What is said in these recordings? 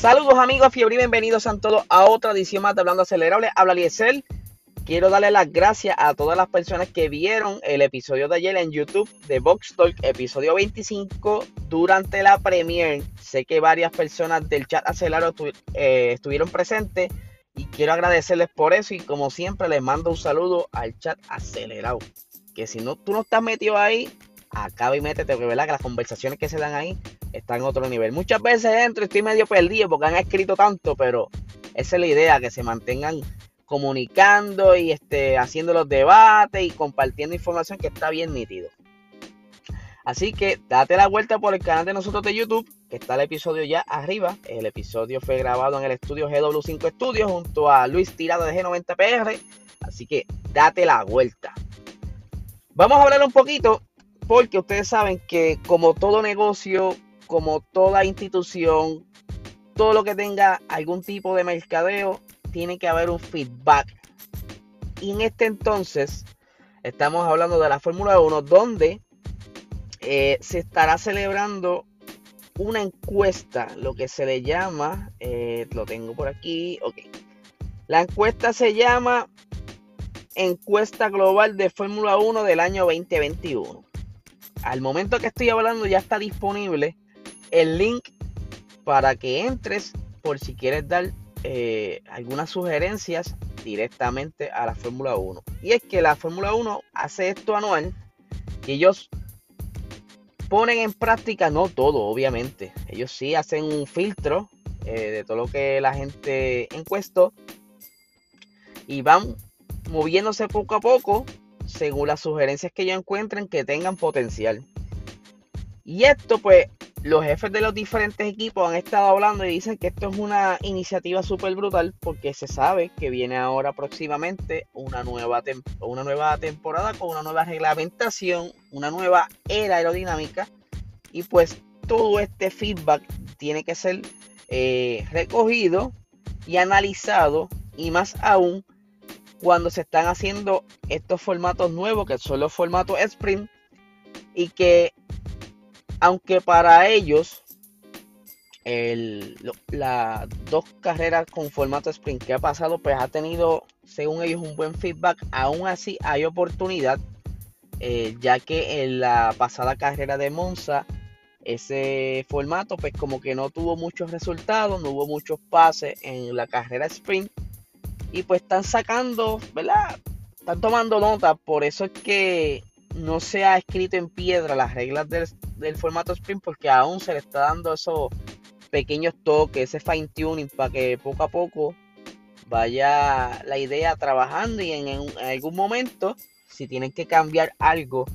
Saludos amigos, fiebre y bienvenidos a todos a otra edición más de Hablando Acelerable. Habla Liesel. Quiero darle las gracias a todas las personas que vieron el episodio de ayer en YouTube de Box Talk, episodio 25, durante la premiere. Sé que varias personas del chat acelerado eh, estuvieron presentes y quiero agradecerles por eso y como siempre les mando un saludo al chat acelerado. Que si no, tú no estás metido ahí, acaba y métete, porque verdad que las conversaciones que se dan ahí están en otro nivel. Muchas veces entro y estoy medio perdido porque han escrito tanto, pero esa es la idea, que se mantengan comunicando y este, haciendo los debates y compartiendo información que está bien nítido. Así que date la vuelta por el canal de nosotros de YouTube, que está el episodio ya arriba. El episodio fue grabado en el estudio GW5 Studios junto a Luis Tirado de G90PR. Así que date la vuelta. Vamos a hablar un poquito, porque ustedes saben que como todo negocio, como toda institución, todo lo que tenga algún tipo de mercadeo, tiene que haber un feedback. Y en este entonces estamos hablando de la Fórmula 1 donde eh, se estará celebrando una encuesta, lo que se le llama, eh, lo tengo por aquí, ok. La encuesta se llama Encuesta Global de Fórmula 1 del año 2021. Al momento que estoy hablando ya está disponible el link para que entres por si quieres dar eh, algunas sugerencias directamente a la Fórmula 1. Y es que la Fórmula 1 hace esto anual y ellos ponen en práctica, no todo, obviamente. Ellos sí hacen un filtro eh, de todo lo que la gente encuestó y van moviéndose poco a poco según las sugerencias que ellos encuentren que tengan potencial. Y esto pues los jefes de los diferentes equipos han estado hablando y dicen que esto es una iniciativa súper brutal porque se sabe que viene ahora próximamente una nueva, una nueva temporada con una nueva reglamentación, una nueva era aerodinámica y pues todo este feedback tiene que ser eh, recogido y analizado y más aún cuando se están haciendo estos formatos nuevos que son los formatos sprint y que aunque para ellos las dos carreras con formato sprint que ha pasado, pues ha tenido, según ellos, un buen feedback. Aún así, hay oportunidad, eh, ya que en la pasada carrera de Monza, ese formato, pues como que no tuvo muchos resultados, no hubo muchos pases en la carrera sprint. Y pues están sacando, ¿verdad? Están tomando nota, por eso es que no se ha escrito en piedra las reglas del, formato sprint porque aún se le está dando esos pequeños toques, ese fine tuning para que poco a poco vaya la idea trabajando y en, algún momento si tienen que cambiar algo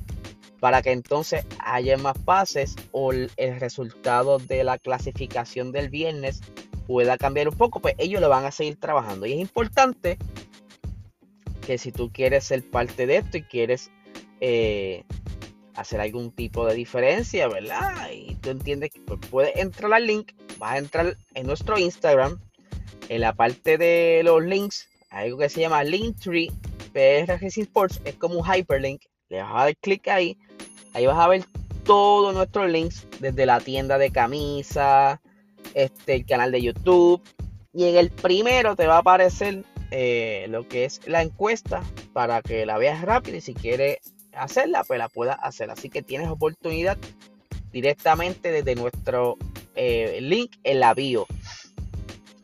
para que entonces haya más pases o el, el resultado de la clasificación del viernes pueda cambiar un poco, pues ellos lo van a seguir trabajando. Y es importante que si tú quieres ser parte de esto y quieres eh, hacer algún tipo de diferencia, ¿verdad? Y tú entiendes que pues, puedes entrar al link, vas a entrar en nuestro Instagram, en la parte de los links, algo que se llama Linktree PR Sports, es como un hyperlink, le vas a dar clic ahí, ahí vas a ver todos nuestros links, desde la tienda de camisa, este, el canal de YouTube, y en el primero te va a aparecer eh, lo que es la encuesta para que la veas rápido y si quieres hacerla, pues la puedas hacer. Así que tienes oportunidad directamente desde nuestro eh, link en la bio.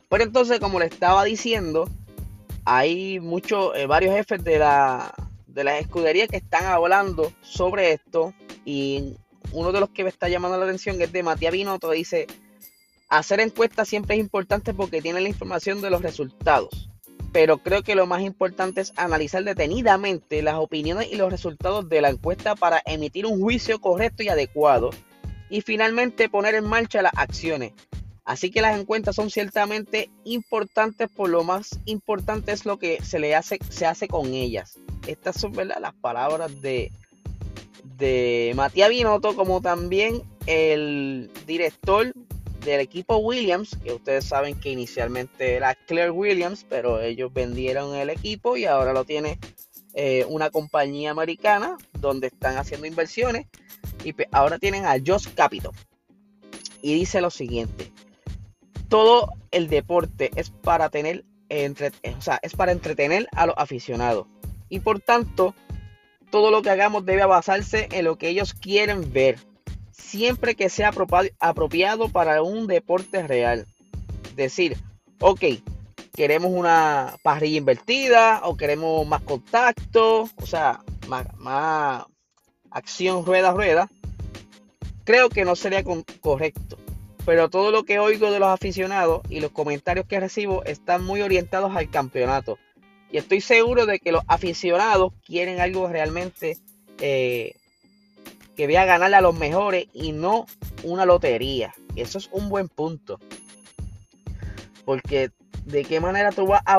Pero entonces, como le estaba diciendo, hay muchos, eh, varios jefes de la, de las escuderías que están hablando sobre esto. Y uno de los que me está llamando la atención es de Matías Binotto. Dice, hacer encuestas siempre es importante porque tiene la información de los resultados pero creo que lo más importante es analizar detenidamente las opiniones y los resultados de la encuesta para emitir un juicio correcto y adecuado y finalmente poner en marcha las acciones. Así que las encuestas son ciertamente importantes, por lo más importante es lo que se le hace, se hace con ellas. Estas son las palabras de, de Matías Binotto, como también el director del equipo Williams, que ustedes saben que inicialmente era Claire Williams, pero ellos vendieron el equipo y ahora lo tiene eh, una compañía americana donde están haciendo inversiones y ahora tienen a Josh Capital. Y dice lo siguiente, todo el deporte es para tener sea, es para entretener a los aficionados. Y por tanto, todo lo que hagamos debe basarse en lo que ellos quieren ver, siempre que sea apropiado para un deporte real. Decir, ok, queremos una parrilla invertida o queremos más contacto, o sea, más, más acción rueda rueda. Creo que no sería correcto pero todo lo que oigo de los aficionados y los comentarios que recibo están muy orientados al campeonato. Y estoy seguro de que los aficionados quieren algo realmente eh, que vea ganarle a los mejores y no una lotería. Eso es un buen punto. Porque de qué manera tú vas a,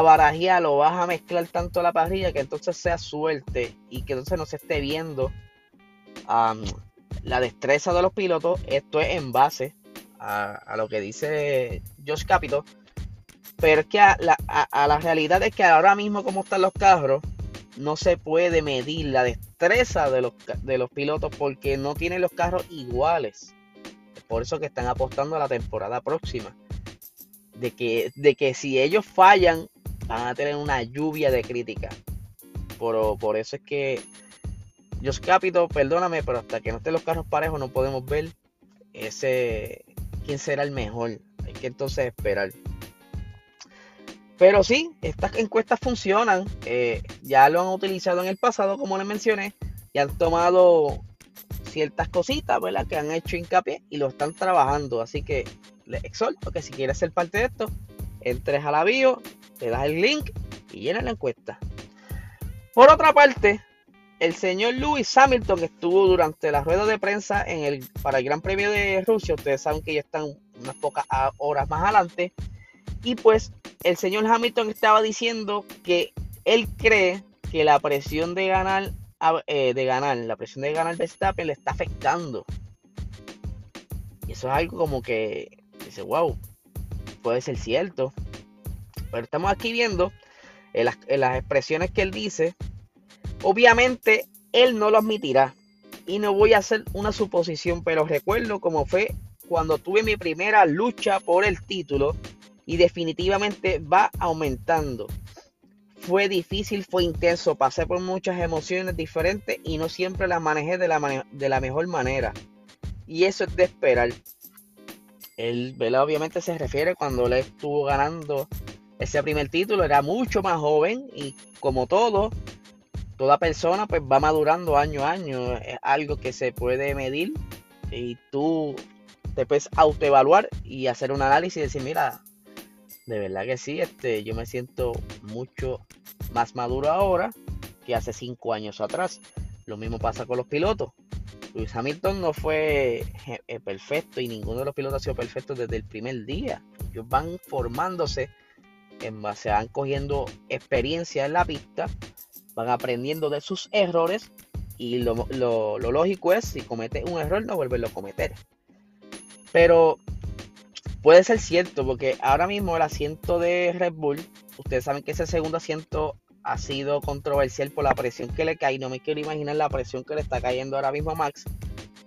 barajear o vas a mezclar tanto la parrilla que entonces sea suerte y que entonces no se esté viendo la destreza de los pilotos. Esto es en base a, lo que dice Josh Capito. Pero es que a la, realidad es que ahora mismo como están los carros, no se puede medir la destreza de los, de los pilotos porque no tienen los carros iguales. por eso que están apostando a la temporada próxima. De que, de que si ellos fallan, van a tener una lluvia de críticas. Por, por eso es que Josh Capito, perdóname, pero hasta que no estén los carros parejos no podemos ver ese, quién será el mejor. Hay que entonces esperar. Pero sí, estas encuestas funcionan. Eh, ya lo han utilizado en el pasado, como les mencioné. Y han tomado ciertas cositas, ¿verdad? Que han hecho hincapié y lo están trabajando. Así que les exhorto que si quieres ser parte de esto, entres a la bio, te das el link y llena la encuesta. Por otra parte, el señor Lewis Hamilton estuvo durante la rueda de prensa en el, para el Gran Premio de Rusia. Ustedes saben que ya están unas pocas horas más adelante. Y pues el señor Hamilton estaba diciendo que él cree que la presión de ganar, eh, de ganar, la presión de ganar Verstappen le está afectando. Y eso es algo como que dice, wow, puede ser cierto. Pero estamos aquí viendo en las expresiones que él dice Obviamente él no lo admitirá y no voy a hacer una suposición, pero recuerdo cómo fue cuando tuve mi primera lucha por el título y definitivamente va aumentando. Fue difícil, fue intenso, pasé por muchas emociones diferentes y no siempre las manejé de la, de la mejor manera. Y eso es de esperar. Él, obviamente se refiere cuando le estuvo ganando ese primer título, era mucho más joven y como todo, toda persona pues va madurando año a año. Es algo que se puede medir y tú te puedes autoevaluar y hacer un análisis y decir, mira, de verdad que sí, este, yo me siento mucho más maduro ahora que hace cinco años atrás. Lo mismo pasa con los pilotos. Luis Hamilton no fue eh, perfecto y ninguno de los pilotos ha sido perfecto desde el primer día. Ellos van formándose en base, van cogiendo experiencia en la pista van aprendiendo de sus errores y lo, lógico es, si comete un error, no volverlo a cometer. Pero puede ser cierto, porque ahora mismo el asiento de Red Bull, ustedes saben que ese segundo asiento ha sido controversial por la presión que le cae. No me quiero imaginar la presión que le está cayendo ahora mismo a Max,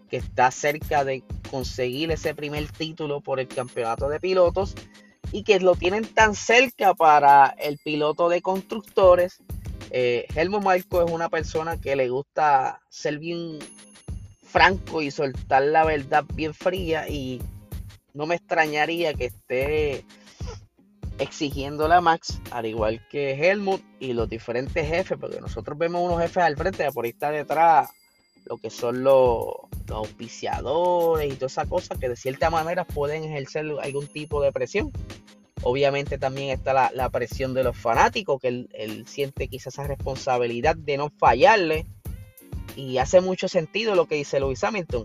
que está cerca de conseguir ese primer título por el campeonato de pilotos y que lo tienen tan cerca para el piloto de constructores eh, Helmut Marco es una persona que le gusta ser bien franco y soltar la verdad bien fría y no me extrañaría que esté exigiéndole a Max, al igual que Helmut y los diferentes jefes, porque nosotros vemos unos jefes al frente, por ahí está detrás lo que son los, los auspiciadores y todas esas cosas que de cierta manera pueden ejercer algún tipo de presión. Obviamente también está la, presión de los fanáticos, que él, siente quizás esa responsabilidad de no fallarle. Y hace mucho sentido lo que dice Lewis Hamilton.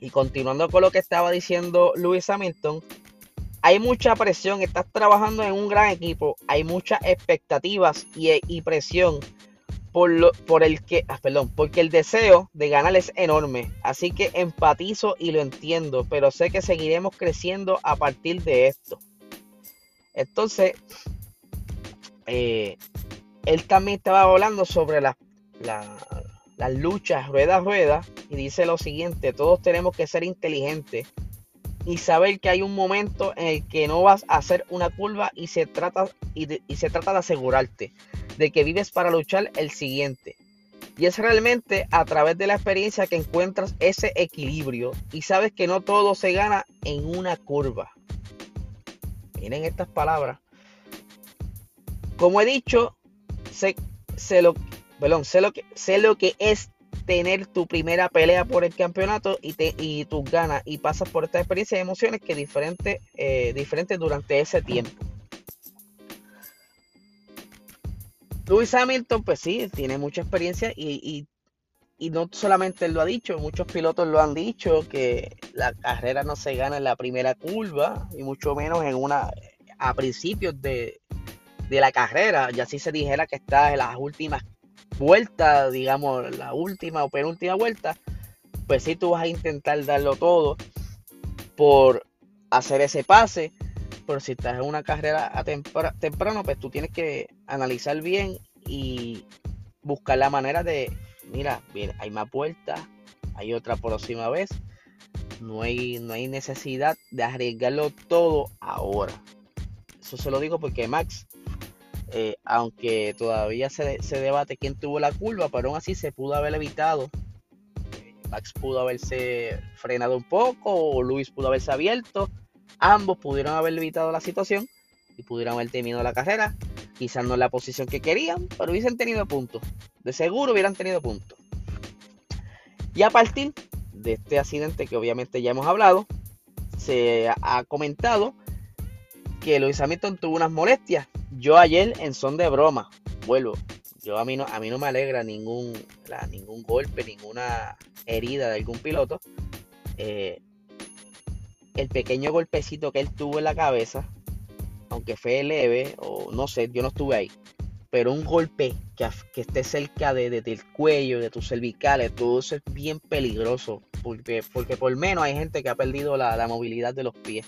Y continuando con lo que estaba diciendo Lewis Hamilton, hay mucha presión, estás trabajando en un gran equipo, hay muchas expectativas y, presión por, el que, ah, perdón, porque el deseo de ganar es enorme. Así que empatizo y lo entiendo, pero sé que seguiremos creciendo a partir de esto. Entonces, eh, él también estaba hablando sobre las luchas rueda a rueda y dice lo siguiente, todos tenemos que ser inteligentes y saber que hay un momento en el que no vas a hacer una curva y se trata, y, se trata de asegurarte de que vives para luchar el siguiente. Y es realmente a través de la experiencia que encuentras ese equilibrio y sabes que no todo se gana en una curva. Miren estas palabras. Como he dicho, sé, lo, sé, lo, que, sé lo que es tener tu primera pelea por el campeonato y, te, y tus ganas y pasas por esta experiencia de emociones que diferente, eh, diferentes durante ese tiempo. Lewis Hamilton, pues sí, tiene mucha experiencia y, y, no solamente él lo ha dicho, muchos pilotos lo han dicho, que la carrera no se gana en la primera curva y mucho menos en una a principios de, de la carrera, ya si se dijera que está en las últimas vuelta, digamos, la última o penúltima vuelta, pues si tú vas a intentar darlo todo por hacer ese pase. Pero si estás en una carrera a temprano, pues tú tienes que analizar bien y buscar la manera de, mira, bien, hay más vueltas, hay otra próxima vez. No hay, no hay necesidad de arriesgarlo todo ahora. Eso se lo digo porque Max eh, aunque todavía se, debate quién tuvo la curva, pero aún así se pudo haber evitado. Max pudo haberse frenado un poco o Luis pudo haberse abierto. Ambos pudieron haber evitado la situación y pudieron haber terminado la carrera. Quizás no en la posición que querían, pero hubiesen tenido puntos. De seguro hubieran tenido puntos. Y a partir de este accidente que obviamente ya hemos hablado, se ha comentado que Luis Hamilton tuvo unas molestias yo ayer en son de broma, vuelvo. Yo a mí no, a mí no me alegra ningún, ningún golpe, ninguna herida de algún piloto. Eh, el pequeño golpecito que él tuvo en la cabeza, aunque fue leve, o no sé, yo no estuve ahí. Pero un golpe que, esté cerca de, del cuello, de tus cervicales, todo eso es bien peligroso. Porque, porque por menos hay gente que ha perdido la, movilidad de los pies.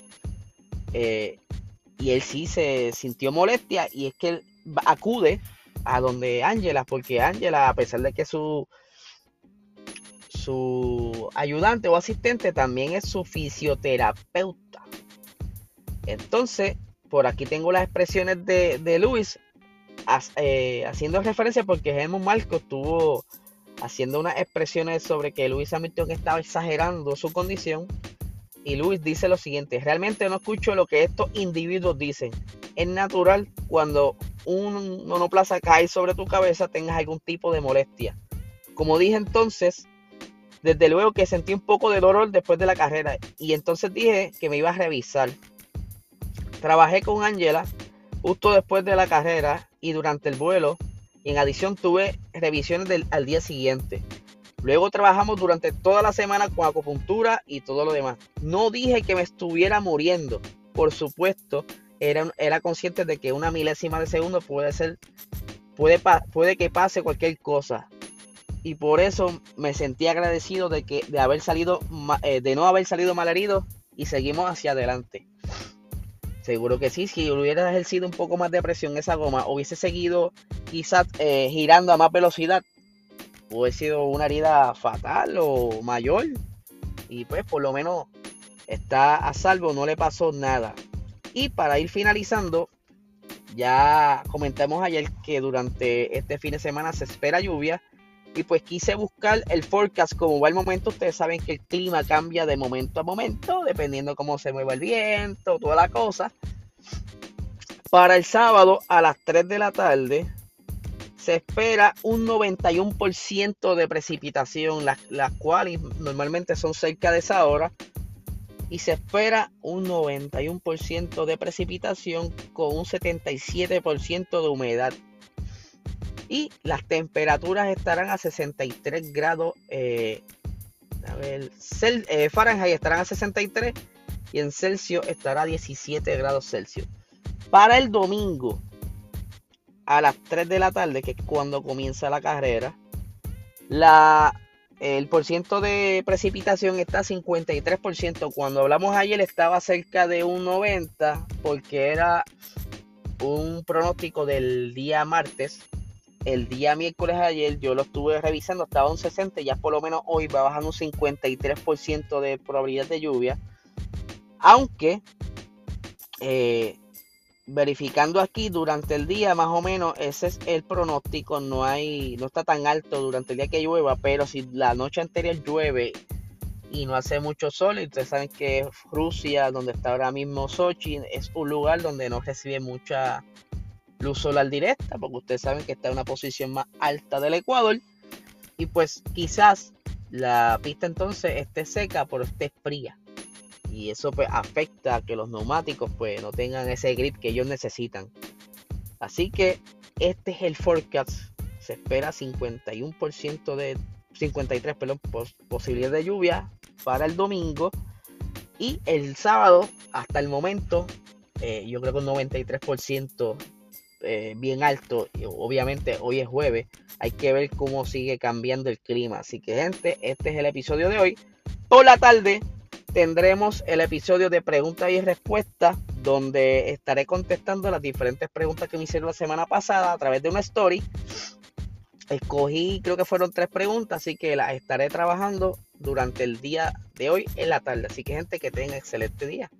Eh, y él sí se sintió molestia y es que él acude a donde Ángela, porque Ángela, a pesar de que su, su ayudante o asistente también es su fisioterapeuta. Entonces, por aquí tengo las expresiones de, Luis eh, haciendo referencia porque Helmut Marcos estuvo haciendo unas expresiones sobre que Luis Hamilton estaba exagerando su condición y Luis dice lo siguiente, realmente no escucho lo que estos individuos dicen. Es natural cuando un monoplaza cae sobre tu cabeza tengas algún tipo de molestia. Como dije entonces, desde luego que sentí un poco de dolor después de la carrera y entonces dije que me iba a revisar. Trabajé con Angela justo después de la carrera y durante el vuelo y en adición tuve revisiones al día siguiente. Luego trabajamos durante toda la semana con acupuntura y todo lo demás. No dije que me estuviera muriendo. Por supuesto, era, era consciente de que una milésima de segundo puede ser, puede, puede que pase cualquier cosa. Y por eso me sentí agradecido de que de haber salido, eh, de no haber salido mal herido y seguimos hacia adelante. Seguro que sí, si hubiera ejercido un poco más de presión esa goma, hubiese seguido quizás eh, girando a más velocidad, puede sido una herida fatal o mayor. Y pues por lo menos está a salvo, no le pasó nada. Y para ir finalizando, ya comentamos ayer que durante este fin de semana se espera lluvia. Y pues quise buscar el forecast como va el momento. Ustedes saben que el clima cambia de momento a momento, dependiendo cómo se mueva el viento, toda la cosa. Para el sábado a las 3 de la tarde se espera un 91% de precipitación, las, cuales normalmente son cerca de esa hora. Y se espera un 91% de precipitación con un 77% de humedad. Y las temperaturas estarán a 63 grados. Eh, a ver, eh, Fahrenheit estarán a 63 y en Celsius estará a 17 grados Celsius. Para el domingo, a las 3 de la tarde, que es cuando comienza la carrera, la, el porciento de precipitación está a 53%. Cuando hablamos ayer estaba cerca de un 90% porque era un pronóstico del día martes. El día miércoles ayer yo lo estuve revisando, estaba un 60, ya por lo menos hoy va bajando un 53% de probabilidad de lluvia. Aunque eh, verificando aquí durante el día más o menos ese es el pronóstico no hay no está tan alto durante el día que llueva pero si la noche anterior llueve y no hace mucho sol y ustedes saben que Rusia donde está ahora mismo Sochi es un lugar donde no recibe mucha luz solar directa porque ustedes saben que está en una posición más alta del Ecuador. Y pues quizás la pista entonces esté seca pero esté fría y eso pues, afecta a que los neumáticos pues no tengan ese grip que ellos necesitan. Así que este es el forecast. Se espera 51% de 53 perdón, posibilidad de lluvia para el domingo y el sábado hasta el momento eh, yo creo que un 93% eh, bien alto. Obviamente hoy es jueves. Hay que ver cómo sigue cambiando el clima. Así que gente, este es el episodio de hoy. Por la tarde tendremos el episodio de preguntas y respuestas, donde estaré contestando las diferentes preguntas que me hicieron la semana pasada a través de una story. Escogí, creo que fueron tres preguntas, así que las estaré trabajando durante el día de hoy en la tarde. Así que gente, que tenga excelente día.